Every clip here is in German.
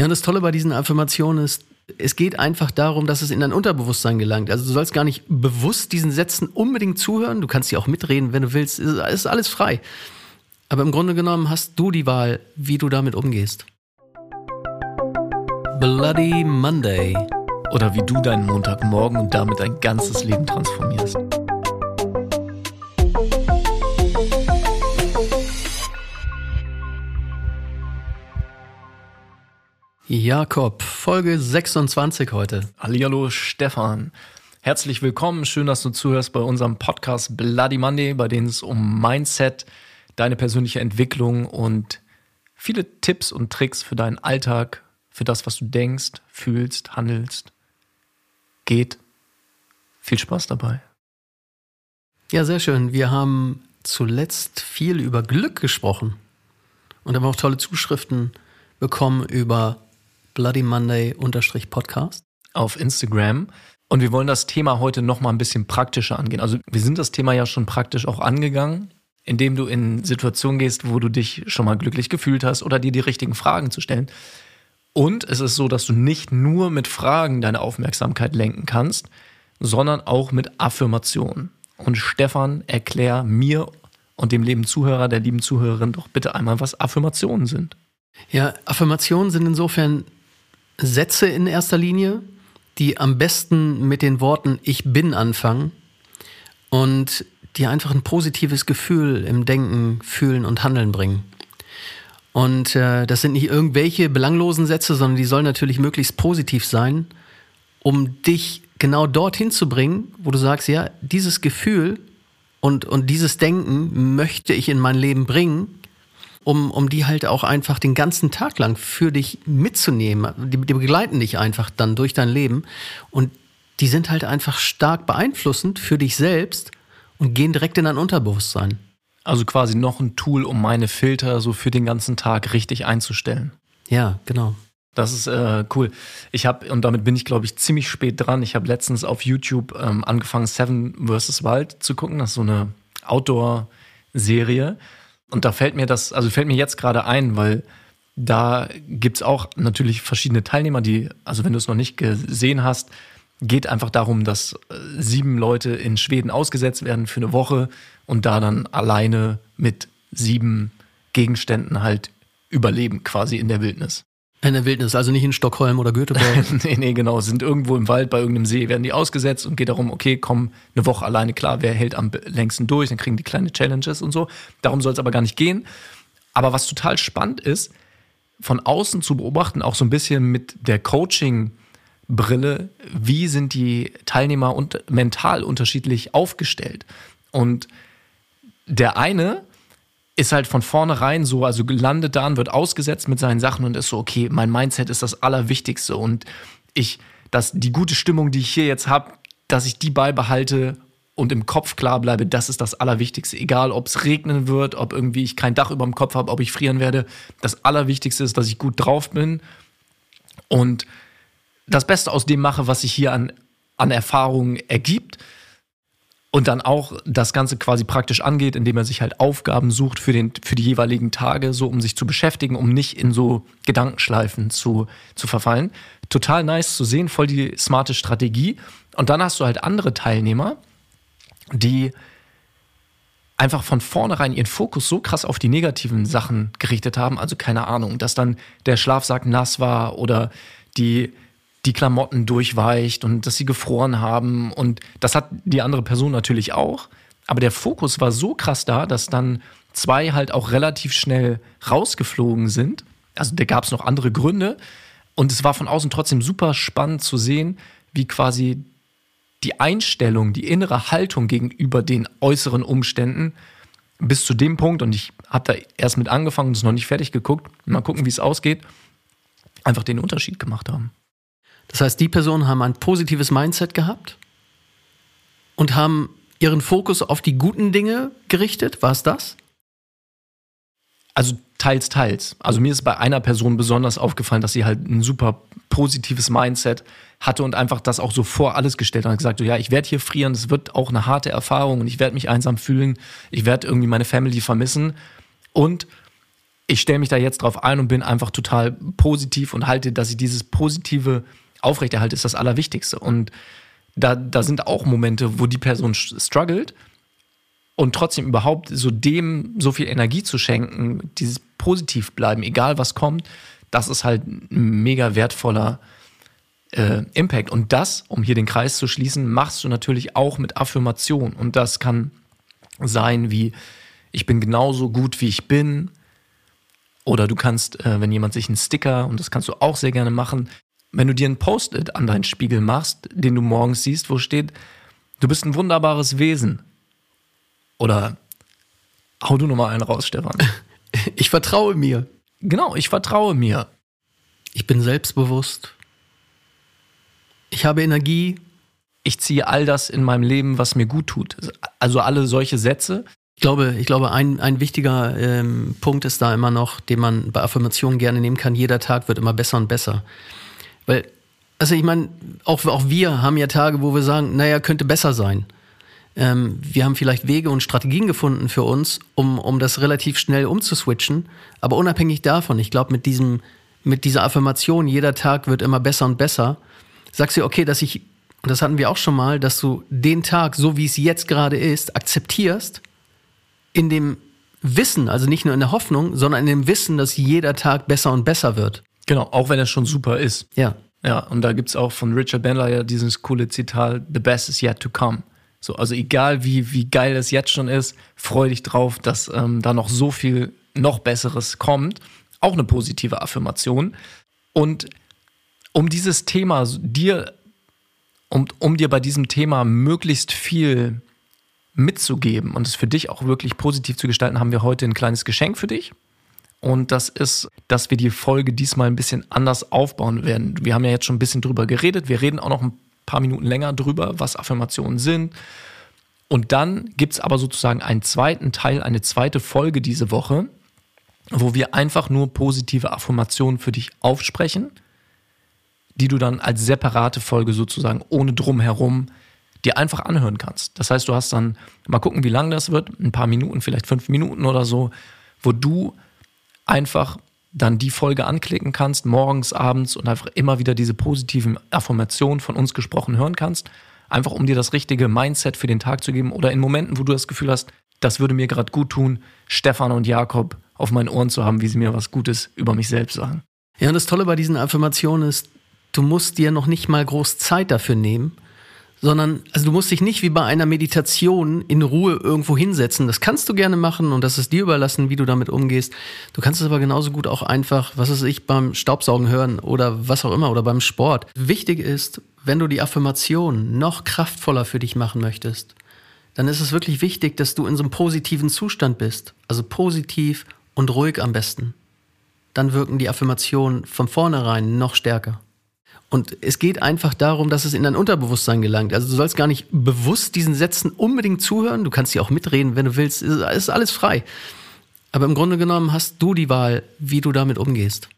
Ja, und das Tolle bei diesen Affirmationen ist, es geht einfach darum, dass es in dein Unterbewusstsein gelangt. Also du sollst gar nicht bewusst diesen Sätzen unbedingt zuhören. Du kannst sie auch mitreden, wenn du willst. Es ist alles frei. Aber im Grunde genommen hast du die Wahl, wie du damit umgehst. Bloody Monday. Oder wie du deinen Montagmorgen und damit dein ganzes Leben transformierst. Jakob, Folge 26 heute. Hallihallo Stefan. Herzlich willkommen, schön, dass du zuhörst bei unserem Podcast Bloody Monday, bei dem es um Mindset, deine persönliche Entwicklung und viele Tipps und Tricks für deinen Alltag, für das, was du denkst, fühlst, handelst, geht. Viel Spaß dabei. Ja, sehr schön. Wir haben zuletzt viel über Glück gesprochen und haben auch tolle Zuschriften bekommen über Bloody Monday-Podcast. Auf Instagram. Und wir wollen das Thema heute noch mal ein bisschen praktischer angehen. Also wir sind das Thema ja schon praktisch auch angegangen, indem du in Situationen gehst, wo du dich schon mal glücklich gefühlt hast oder dir die richtigen Fragen zu stellen. Und es ist so, dass du nicht nur mit Fragen deine Aufmerksamkeit lenken kannst, sondern auch mit Affirmationen. Und Stefan, erklär mir und dem lieben Zuhörer, der lieben Zuhörerin doch bitte einmal, was Affirmationen sind. Ja, Affirmationen sind insofern Sätze in erster Linie, die am besten mit den Worten Ich bin anfangen und die einfach ein positives Gefühl im Denken, Fühlen und Handeln bringen. Und äh, das sind nicht irgendwelche belanglosen Sätze, sondern die sollen natürlich möglichst positiv sein, um dich genau dorthin zu bringen, wo du sagst, ja, dieses Gefühl und, und dieses Denken möchte ich in mein Leben bringen um, um die halt auch einfach den ganzen Tag lang für dich mitzunehmen. Die, die begleiten dich einfach dann durch dein Leben und die sind halt einfach stark beeinflussend für dich selbst und gehen direkt in dein Unterbewusstsein. Also quasi noch ein Tool, um meine Filter so für den ganzen Tag richtig einzustellen. Ja, genau. Das ist äh, cool. Ich habe, und damit bin ich, glaube ich, ziemlich spät dran. Ich habe letztens auf YouTube ähm, angefangen, Seven vs. Wild zu gucken. Das ist so eine Outdoor-Serie. Und da fällt mir das, also fällt mir jetzt gerade ein, weil da gibt's auch natürlich verschiedene Teilnehmer, die, also wenn du es noch nicht gesehen hast, geht einfach darum, dass äh, sieben Leute in Schweden ausgesetzt werden für eine Woche und da dann alleine mit sieben Gegenständen halt überleben, quasi in der Wildnis. In der Wildnis, also nicht in Stockholm oder Göteborg. nee, nee, genau. Sind irgendwo im Wald bei irgendeinem See, werden die ausgesetzt und geht darum, okay, komm, eine Woche alleine, klar, wer hält am längsten durch, dann kriegen die kleine Challenges und so. Darum soll es aber gar nicht gehen. Aber was total spannend ist, von außen zu beobachten, auch so ein bisschen mit der Coaching-Brille, wie sind die Teilnehmer und mental unterschiedlich aufgestellt. Und der eine ist halt von vornherein so, also gelandet da und wird ausgesetzt mit seinen Sachen und ist so, okay, mein Mindset ist das Allerwichtigste und ich, dass die gute Stimmung, die ich hier jetzt habe, dass ich die beibehalte und im Kopf klar bleibe, das ist das Allerwichtigste. Egal, ob es regnen wird, ob irgendwie ich kein Dach über dem Kopf habe, ob ich frieren werde. Das Allerwichtigste ist, dass ich gut drauf bin und das Beste aus dem mache, was sich hier an, an Erfahrungen ergibt und dann auch das Ganze quasi praktisch angeht, indem er sich halt Aufgaben sucht für, den, für die jeweiligen Tage, so um sich zu beschäftigen, um nicht in so Gedankenschleifen zu, zu verfallen. Total nice zu sehen, voll die smarte Strategie. Und dann hast du halt andere Teilnehmer, die einfach von vornherein ihren Fokus so krass auf die negativen Sachen gerichtet haben. Also keine Ahnung, dass dann der Schlafsack nass war oder die die Klamotten durchweicht und dass sie gefroren haben. Und das hat die andere Person natürlich auch. Aber der Fokus war so krass da, dass dann zwei halt auch relativ schnell rausgeflogen sind. Also da gab es noch andere Gründe. Und es war von außen trotzdem super spannend zu sehen, wie quasi die Einstellung, die innere Haltung gegenüber den äußeren Umständen bis zu dem Punkt, und ich habe da erst mit angefangen und es noch nicht fertig geguckt, mal gucken, wie es ausgeht, einfach den Unterschied gemacht haben. Das heißt, die Personen haben ein positives Mindset gehabt und haben ihren Fokus auf die guten Dinge gerichtet. War es das? Also teils, teils. Also mir ist bei einer Person besonders aufgefallen, dass sie halt ein super positives Mindset hatte und einfach das auch so vor alles gestellt hat und gesagt, so, ja, ich werde hier frieren, es wird auch eine harte Erfahrung und ich werde mich einsam fühlen, ich werde irgendwie meine Family vermissen und ich stelle mich da jetzt drauf ein und bin einfach total positiv und halte, dass ich dieses Positive aufrechterhalte, ist das Allerwichtigste. Und da, da sind auch Momente, wo die Person struggelt und trotzdem überhaupt so dem so viel Energie zu schenken, dieses positiv bleiben, egal was kommt, das ist halt ein mega wertvoller äh, Impact. Und das, um hier den Kreis zu schließen, machst du natürlich auch mit Affirmation. Und das kann sein wie, ich bin genauso gut, wie ich bin. Oder du kannst, äh, wenn jemand sich einen Sticker, und das kannst du auch sehr gerne machen, wenn du dir ein Post-it an deinen Spiegel machst, den du morgens siehst, wo steht, du bist ein wunderbares Wesen. Oder hau du nochmal einen raus, Stefan. Ich vertraue mir. Genau, ich vertraue mir. Ich bin selbstbewusst. Ich habe Energie. Ich ziehe all das in meinem Leben, was mir gut tut. Also alle solche Sätze. Ich glaube, ich glaube ein, ein wichtiger ähm, Punkt ist da immer noch, den man bei Affirmationen gerne nehmen kann. Jeder Tag wird immer besser und besser. Weil, also ich meine, auch, auch wir haben ja Tage, wo wir sagen, naja, könnte besser sein. Ähm, wir haben vielleicht Wege und Strategien gefunden für uns, um, um das relativ schnell umzuswitchen. Aber unabhängig davon, ich glaube, mit diesem, mit dieser Affirmation, jeder Tag wird immer besser und besser, sagst du, okay, dass ich, und das hatten wir auch schon mal, dass du den Tag, so wie es jetzt gerade ist, akzeptierst, in dem Wissen, also nicht nur in der Hoffnung, sondern in dem Wissen, dass jeder Tag besser und besser wird. Genau, auch wenn er schon super ist. Ja. Ja, und da gibt es auch von Richard Bandler ja dieses coole Zitat, The best is yet to come. So, also egal wie, wie geil es jetzt schon ist, freu dich drauf, dass ähm, da noch so viel noch Besseres kommt. Auch eine positive Affirmation. Und um dieses Thema dir, um, um dir bei diesem Thema möglichst viel mitzugeben und es für dich auch wirklich positiv zu gestalten, haben wir heute ein kleines Geschenk für dich. Und das ist, dass wir die Folge diesmal ein bisschen anders aufbauen werden. Wir haben ja jetzt schon ein bisschen drüber geredet. Wir reden auch noch ein paar Minuten länger drüber, was Affirmationen sind. Und dann gibt es aber sozusagen einen zweiten Teil, eine zweite Folge diese Woche, wo wir einfach nur positive Affirmationen für dich aufsprechen, die du dann als separate Folge sozusagen ohne drumherum dir einfach anhören kannst. Das heißt, du hast dann, mal gucken, wie lang das wird, ein paar Minuten, vielleicht fünf Minuten oder so, wo du einfach dann die Folge anklicken kannst, morgens, abends und einfach immer wieder diese positiven Affirmationen von uns gesprochen hören kannst. Einfach um dir das richtige Mindset für den Tag zu geben oder in Momenten, wo du das Gefühl hast, das würde mir gerade gut tun, Stefan und Jakob auf meinen Ohren zu haben, wie sie mir was Gutes über mich selbst sagen. Ja, und das Tolle bei diesen Affirmationen ist, du musst dir noch nicht mal groß Zeit dafür nehmen, sondern also du musst dich nicht wie bei einer Meditation in Ruhe irgendwo hinsetzen. Das kannst du gerne machen und das ist dir überlassen, wie du damit umgehst. Du kannst es aber genauso gut auch einfach, was weiß ich, beim Staubsaugen hören oder was auch immer oder beim Sport. Wichtig ist, wenn du die Affirmation noch kraftvoller für dich machen möchtest, dann ist es wirklich wichtig, dass du in so einem positiven Zustand bist. Also positiv und ruhig am besten. Dann wirken die Affirmationen von vornherein noch stärker. Und es geht einfach darum, dass es in dein Unterbewusstsein gelangt. Also du sollst gar nicht bewusst diesen Sätzen unbedingt zuhören. Du kannst sie auch mitreden, wenn du willst. Es ist alles frei. Aber im Grunde genommen hast du die Wahl, wie du damit umgehst.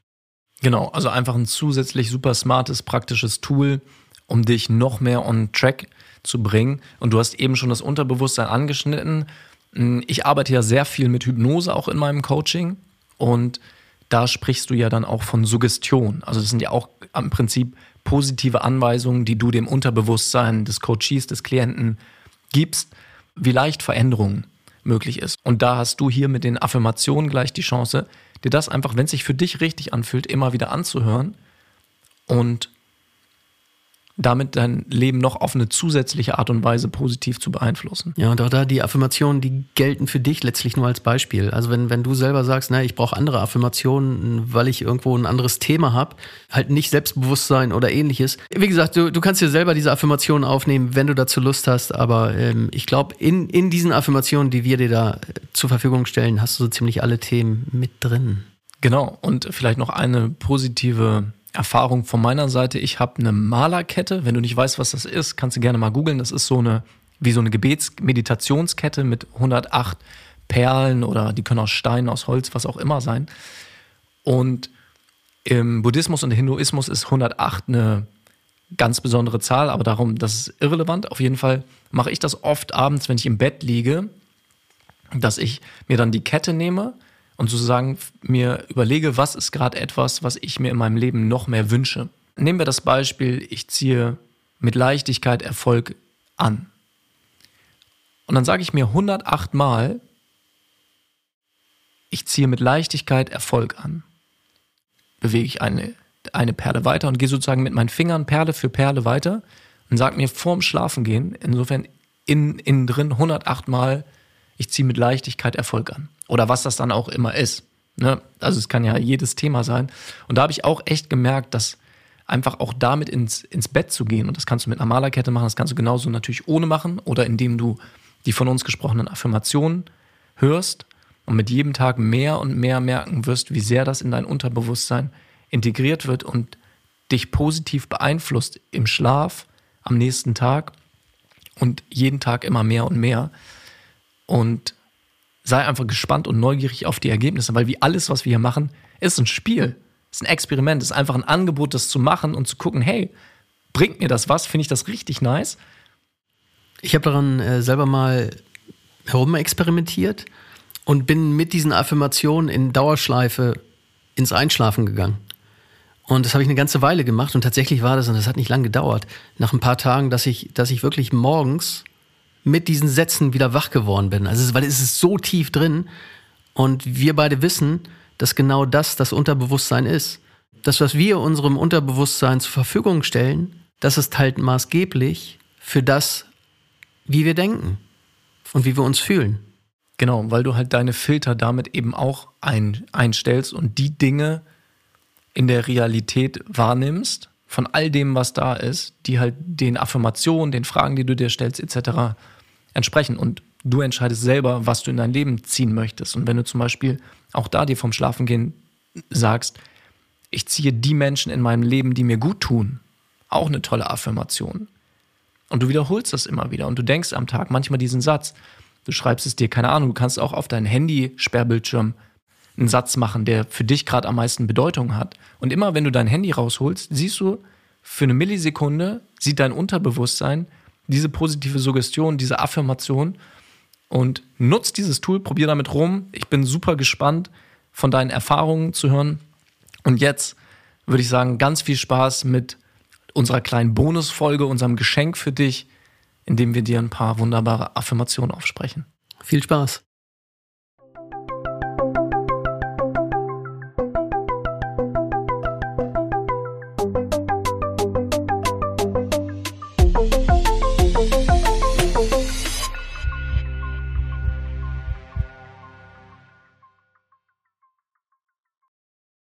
Genau, also einfach ein zusätzlich super smartes, praktisches Tool, um dich noch mehr on track zu bringen. Und du hast eben schon das Unterbewusstsein angeschnitten. Ich arbeite ja sehr viel mit Hypnose auch in meinem Coaching. Und da sprichst du ja dann auch von Suggestion. Also das sind ja auch im Prinzip positive Anweisungen, die du dem Unterbewusstsein des Coaches, des Klienten gibst, wie leicht Veränderung möglich ist. Und da hast du hier mit den Affirmationen gleich die Chance, dir das einfach, wenn es sich für dich richtig anfühlt, immer wieder anzuhören und damit dein Leben noch auf eine zusätzliche Art und Weise positiv zu beeinflussen. Ja, und auch da die Affirmationen, die gelten für dich letztlich nur als Beispiel. Also wenn, wenn du selber sagst, na, ich brauche andere Affirmationen, weil ich irgendwo ein anderes Thema habe, halt nicht Selbstbewusstsein oder ähnliches. Wie gesagt, du, du kannst dir selber diese Affirmationen aufnehmen, wenn du dazu Lust hast, aber ähm, ich glaube, in, in diesen Affirmationen, die wir dir da äh, zur Verfügung stellen, hast du so ziemlich alle Themen mit drin. Genau, und vielleicht noch eine positive Erfahrung von meiner Seite. Ich habe eine Malerkette. Wenn du nicht weißt, was das ist, kannst du gerne mal googeln. Das ist so eine, wie so eine Gebets-Meditationskette mit 108 Perlen oder die können aus Stein, aus Holz, was auch immer sein. Und im Buddhismus und Hinduismus ist 108 eine ganz besondere Zahl, aber darum, das ist irrelevant. Auf jeden Fall mache ich das oft abends, wenn ich im Bett liege, dass ich mir dann die Kette nehme, und sozusagen mir überlege, was ist gerade etwas, was ich mir in meinem Leben noch mehr wünsche. Nehmen wir das Beispiel, ich ziehe mit Leichtigkeit Erfolg an. Und dann sage ich mir 108 Mal, ich ziehe mit Leichtigkeit Erfolg an. Bewege ich eine, eine Perle weiter und gehe sozusagen mit meinen Fingern Perle für Perle weiter und sage mir vorm Schlafengehen, insofern innen, innen drin 108 Mal, ich ziehe mit Leichtigkeit Erfolg an. Oder was das dann auch immer ist. Ne? Also es kann ja jedes Thema sein. Und da habe ich auch echt gemerkt, dass einfach auch damit ins, ins Bett zu gehen, und das kannst du mit einer Malerkette machen, das kannst du genauso natürlich ohne machen oder indem du die von uns gesprochenen Affirmationen hörst und mit jedem Tag mehr und mehr merken wirst, wie sehr das in dein Unterbewusstsein integriert wird und dich positiv beeinflusst im Schlaf am nächsten Tag und jeden Tag immer mehr und mehr. Und sei einfach gespannt und neugierig auf die Ergebnisse, weil wie alles, was wir hier machen, ist ein Spiel, ist ein Experiment, ist einfach ein Angebot, das zu machen und zu gucken, hey, bringt mir das was? Finde ich das richtig nice? Ich habe daran äh, selber mal herumexperimentiert und bin mit diesen Affirmationen in Dauerschleife ins Einschlafen gegangen. Und das habe ich eine ganze Weile gemacht und tatsächlich war das, und das hat nicht lange gedauert, nach ein paar Tagen, dass ich, dass ich wirklich morgens mit diesen Sätzen wieder wach geworden bin. Also, weil es ist so tief drin und wir beide wissen, dass genau das das Unterbewusstsein ist. Das, was wir unserem Unterbewusstsein zur Verfügung stellen, das ist halt maßgeblich für das, wie wir denken und wie wir uns fühlen. Genau, weil du halt deine Filter damit eben auch ein, einstellst und die Dinge in der Realität wahrnimmst, von all dem, was da ist, die halt den Affirmationen, den Fragen, die du dir stellst, etc. entsprechen. Und du entscheidest selber, was du in dein Leben ziehen möchtest. Und wenn du zum Beispiel auch da dir vom Schlafengehen sagst, ich ziehe die Menschen in meinem Leben, die mir gut tun, auch eine tolle Affirmation. Und du wiederholst das immer wieder und du denkst am Tag manchmal diesen Satz. Du schreibst es dir, keine Ahnung, du kannst auch auf dein Handy-Sperrbildschirm einen Satz machen, der für dich gerade am meisten Bedeutung hat. Und immer wenn du dein Handy rausholst, siehst du, für eine Millisekunde sieht dein Unterbewusstsein diese positive Suggestion, diese Affirmation und nutzt dieses Tool, probier damit rum. Ich bin super gespannt, von deinen Erfahrungen zu hören. Und jetzt würde ich sagen, ganz viel Spaß mit unserer kleinen Bonusfolge, unserem Geschenk für dich, indem wir dir ein paar wunderbare Affirmationen aufsprechen. Viel Spaß.